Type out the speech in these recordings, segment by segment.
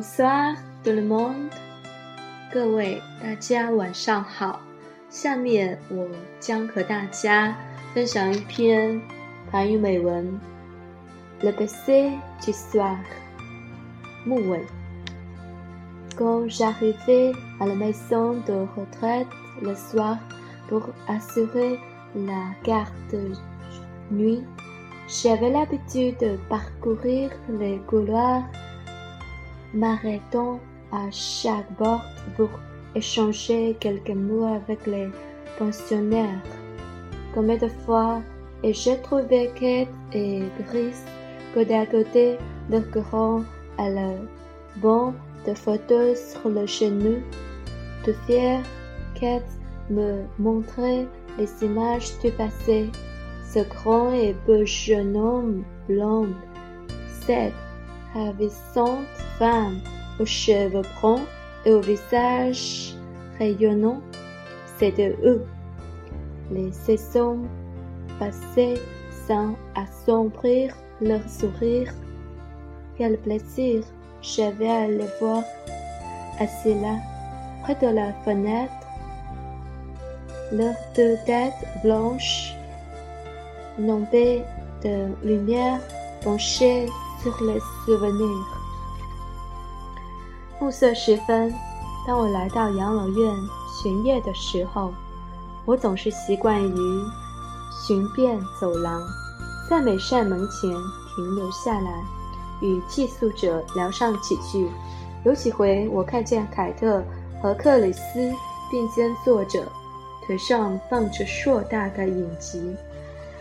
Bonsoir tout le monde，各位大家晚上好。下面我将和大家分享一篇法语美文《Le baiser du soir》木吻。Quand j'arrivais à la maison de retraite le soir pour assurer la garde de nuit, j'avais l'habitude de parcourir les couloirs, m'arrêtant à chaque porte pour échanger quelques mots avec les pensionnaires. Combien de fois ai-je trouvé Kate et Brice côté à côté, grand à la banc de photos sur le genou? De fier, Kate me montrait les images du passé. Ce grand et beau jeune homme blond, cette ravissante femme aux cheveux bruns et au visage rayonnant, c'était eux. Les saisons passées sans assombrir leur sourire. Quel plaisir j'avais à les voir assis là, près de la fenêtre, leurs deux têtes blanches, nombées de lumière penchées sur les souvenirs. 暮色时分，当我来到养老院巡夜的时候，我总是习惯于寻遍走廊，在每扇门前停留下来，与寄宿者聊上几句。有几回，我看见凯特和克里斯并肩坐着，腿上放着硕大的影集。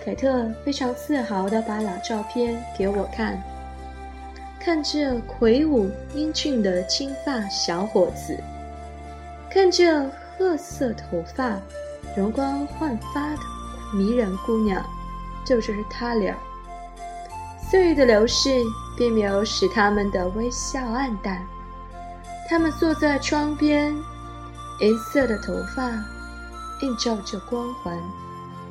凯特非常自豪地把老照片给我看。看这魁梧英俊的金发小伙子，看这褐色头发、容光焕发的迷人姑娘，就是他俩。岁月的流逝并没有使他们的微笑暗淡。他们坐在窗边，银色的头发映照着光环，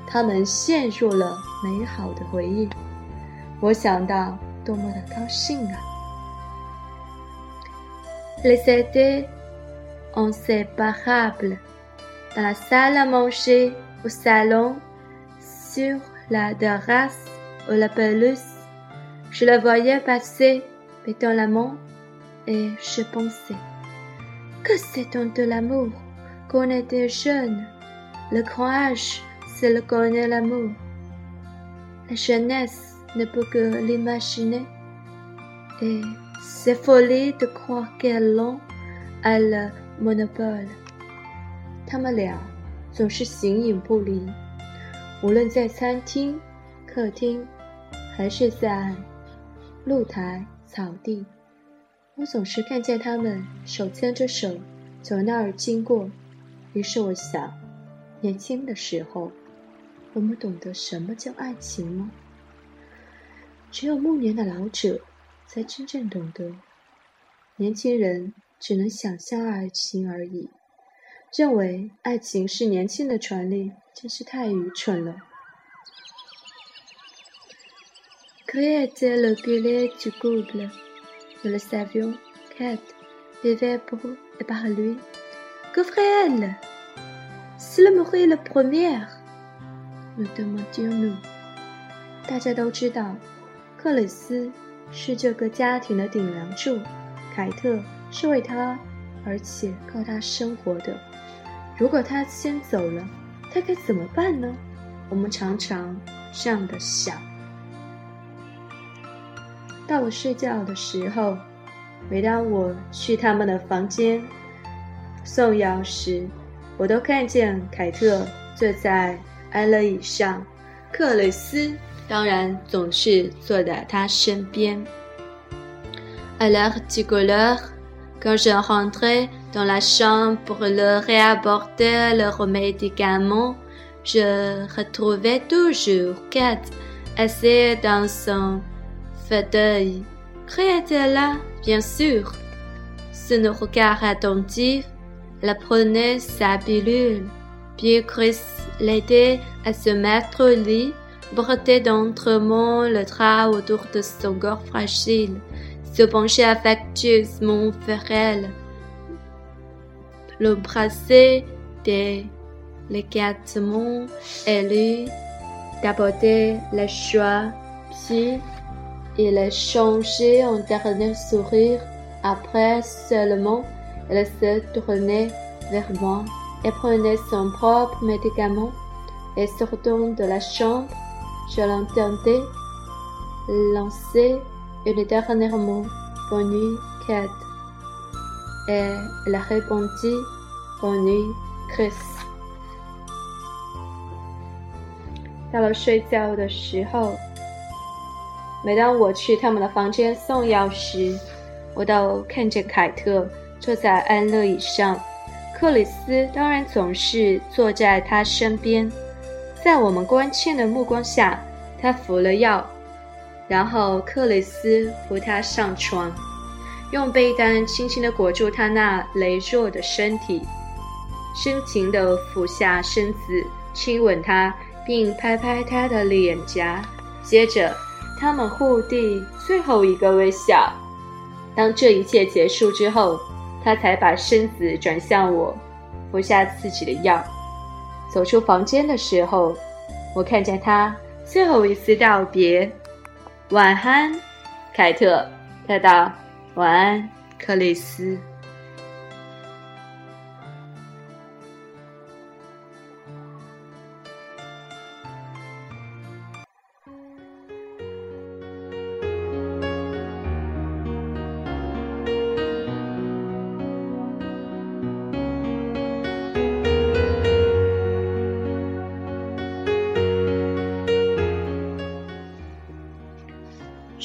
他们陷入了美好的回忆。我想到。多么的高兴啊！Les étaient inséparables dans la salle à manger, au salon, sur la terrasse ou la pelouse. Je la voyais passer, mettant la main, et je pensais que c'est donc de l'amour qu'on était jeune. Le grand âge, c'est le connaît l'amour. La jeunesse ne peut que l'imaginer, et s'effoler de croire qu'elle a le monopole. 他们俩总是形影不离，无论在餐厅、客厅，还是在露台、草地，我总是看见他们手牵着手从那儿经过。于是我想，年轻的时候，我们懂得什么叫爱情吗？只有暮年的老者，才真正懂得。年轻人只能想象爱情而已，认为爱情是年轻的权利，真是太愚蠢了。Qui était le pilier du couple? Nous le savions. Kate vivait pour et par lui. Que ferait-elle? S'il mourait la première? Nous demandions-nous. 大家都知道。克里斯是这个家庭的顶梁柱，凯特是为他而且靠他生活的。如果他先走了，他该怎么办呢？我们常常这样的想。到了睡觉的时候，每当我去他们的房间送药时，我都看见凯特坐在安乐椅上，克里斯。当然总是坐在他身边。À l'heure du couleur, quand je rentrais dans la chambre pour leur réapporter leurs médicaments, je retrouvais toujours Kate assise dans son fauteuil. était là, bien sûr. Sous nos regards attentifs, elle prenait sa pilule, puis Chris l'aidait à se mettre au lit Brettait d'entremont le drap autour de son corps fragile. se pencher affectueusement vers elle, l'embrasser délicatement et lui d'apporter la joie, puis il changer en dernier sourire. Après seulement, elle se tournait vers moi et prenait son propre médicament. Et sortant de la chambre, je l'entendais lancer une dernière mot. Bonne nuit, Kate. Et elle répondit Bonne nuit, Chris. 到了睡觉的时候，每当我去他们的房间送药时，我都看见凯特坐在安乐椅上，克里斯当然总是坐在他身边。在我们关切的目光下，他服了药，然后克里斯扶他上床，用被单轻轻地裹住他那羸弱的身体，深情地俯下身子亲吻他。并拍拍他的脸颊，接着他们互递最后一个微笑。当这一切结束之后，他才把身子转向我，服下自己的药。走出房间的时候，我看见他最后一次道别：“晚安，凯特。”他道：“晚安，克里斯。”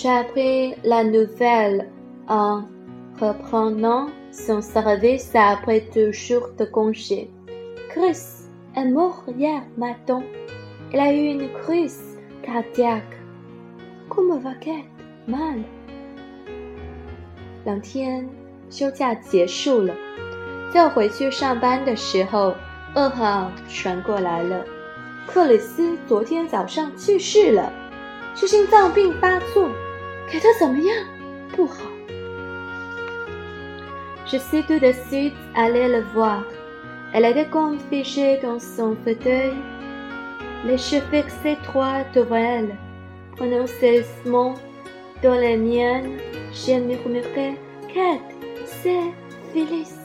J'ai appris la nouvelle en reprenant son service après deux jours de congé. Chris est mort hier matin. Il a eu une crise cardiaque. Comment va-t-il Mal. 两天休假结束了，在我回去上班的时候，噩耗传过来了。克里斯昨天早上去世了，是心脏病发作。 je suis tout de suite allée le voir. Elle était comme figée dans son fauteuil, les cheveux fixés droits devant elle. Prenant ses mains dans les miennes, j'ai murmuré Kate, c'est Phyllis.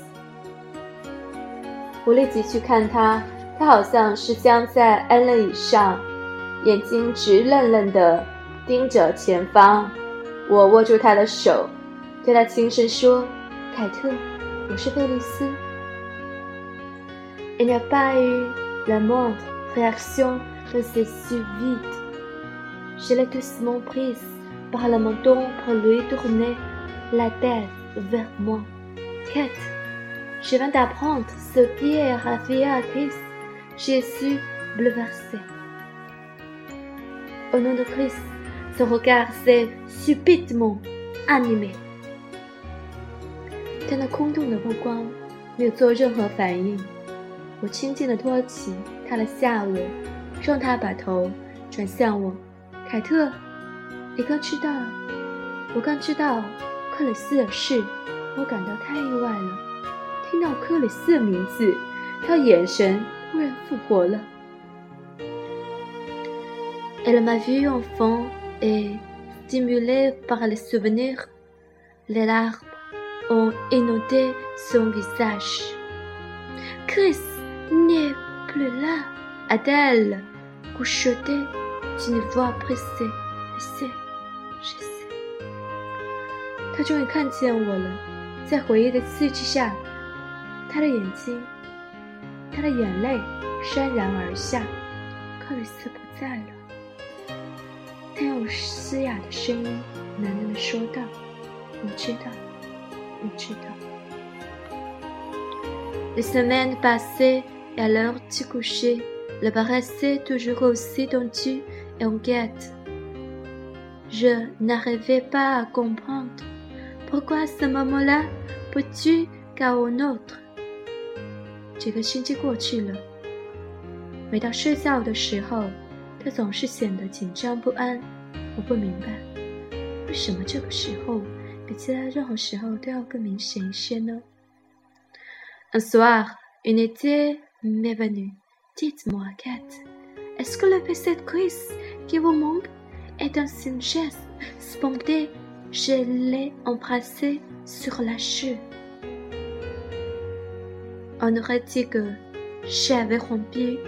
我立即去看他，他好像是僵在安乐椅上，眼睛直愣愣地盯着前方。 我握住他的手，对他轻声说：“凯特，我是菲利斯。” Il n'y a pas eu la moindre réaction de ses yeux vides. Je l'ai doucement prise par le menton pour lui tourner la tête vers moi. Kate, je viens d'apprendre ce qui est arrivé à Chris. Je suis bouleversée. Au nom de Chris, son regard s'est subitement animé。他那空洞的目光没有做任何反应。我轻轻地托起他的下颚，让他把头转向我。凯特，你刚知道，我刚知道克里斯的事，我感到太意外了。听到克里斯的名字，他眼神忽然复活了。Elle m'a vu enfant. et stimulé par les souvenirs, les larmes ont inondé son visage. Chris n'est plus là, a-t-elle couchoté d'une voix pressée. Je sais, je sais. 他终于看见我了，在回忆的刺激下，他的眼睛，他的眼泪潸然而下。克里斯不在了。 他用嘶哑的声音喃喃地说道：“我知道，我知道。” Les semaines passaient et à l'heure du coucher, le paraissait toujours aussi tendu et inquiète. Je n'arrivais pas à comprendre pourquoi à ce moment-là, peux-tu qu'à un autre. 几个星期过去了，每到睡觉的时候。 他总是显得紧张不安，我不明白，为什么这个时候 比起来任何时候都要更明显一些呢？Un soir, une idée m'est venue. Dites-moi, Kat, est-ce que le PC de Chris qui vous manque est un singe spontané Je l'ai embrassé sur la joue. On aurait dit que j'avais rompu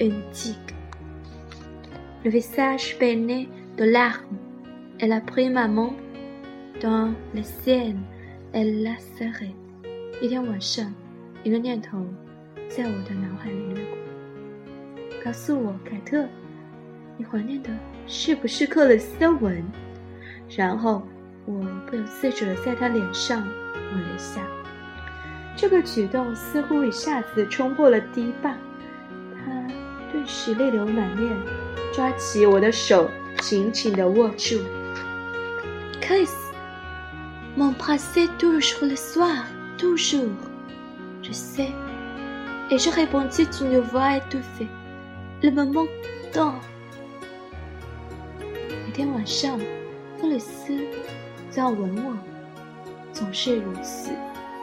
une digue. Le visage peiné de larmes, elle a pris ma main dans la sienne, elle l'a serrée. 一天晚上，一个念头在我的脑海里掠过。告诉我，凯特，你怀念的是不是克里斯的吻？然后我不由自主的在他脸上吻了一下。这个举动似乎一下子冲破了堤坝，他顿时泪流满面，抓起我的手紧紧的握住。Kiss, mon passe toujours le soir, toujours. Je sais, et je répondis d'une voix étouffée。Le moment tant。每天晚上，克里斯都要吻我，总是如此。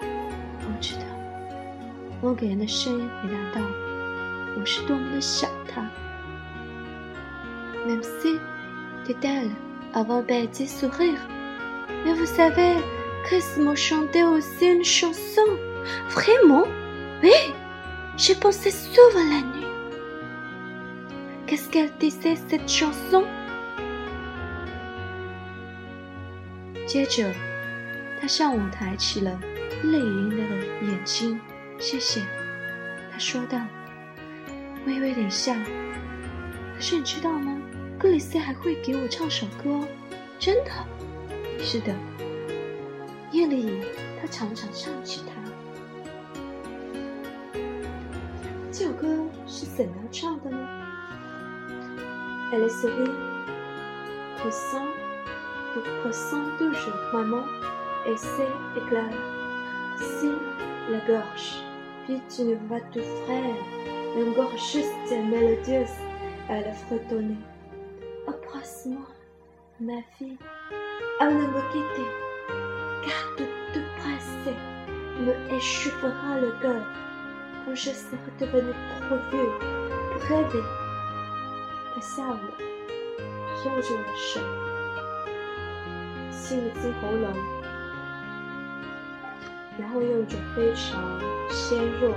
我知道，我给人的声音回答道：“我是多么的想他。” Même si, dit-elle, avant de petit sourire, mais vous savez, Chris m'a chanté aussi une chanson. Vraiment? Oui, j'ai pensé souvent la nuit. Qu'est-ce qu'elle disait cette chanson？接着，他向我抬起了泪盈盈的眼睛。谢谢，他说道， 微微的笑。可是你知道吗？克里斯还会给我唱首歌，真的。是的，夜里他常常唱起它。这首歌是怎样唱的呢？Elle sourit, poussant, poussant toujours maman et s'est Si la gorge, puis une voix de frère, une gorge juste et mélodieuse, elle a fredonné. Embrasse-moi, ma fille, à ne me quitter, car de te presser me échauffera le cœur quand je serai devenu trop vieux pour rêver. 他下午握住我的手，亲了亲喉咙，然后用一种非常纤弱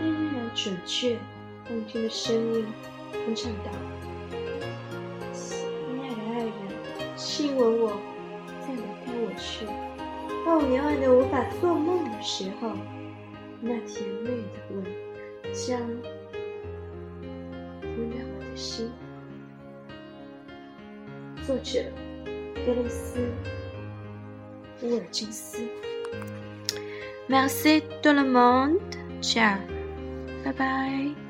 但依然准确、动听的声音哼唱道：“亲爱的爱人，亲吻我，再离开我去。当你爱的无法做梦的时候，那甜美的吻将温暖我的心。”作者菲利斯·乌尔金斯。Merci tout le monde. Ciao. 拜拜。